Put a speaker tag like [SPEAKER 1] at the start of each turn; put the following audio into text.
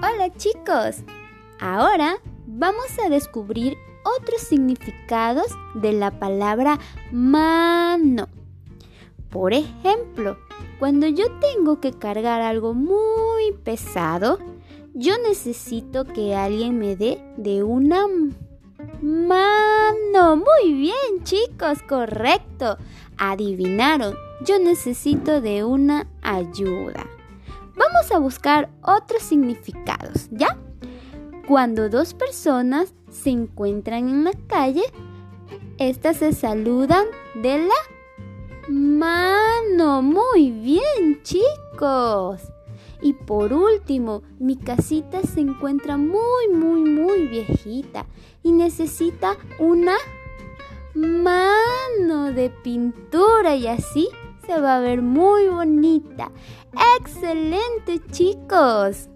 [SPEAKER 1] Hola chicos, ahora vamos a descubrir otros significados de la palabra mano. Por ejemplo, cuando yo tengo que cargar algo muy pesado, yo necesito que alguien me dé de una mano. Muy bien chicos, correcto. Adivinaron, yo necesito de una ayuda. Vamos a buscar otros significados, ¿ya? Cuando dos personas se encuentran en la calle, estas se saludan de la mano. Muy bien, chicos. Y por último, mi casita se encuentra muy, muy, muy viejita y necesita una mano de pintura y así se va a ver muy bonita. ¡Excelente chicos!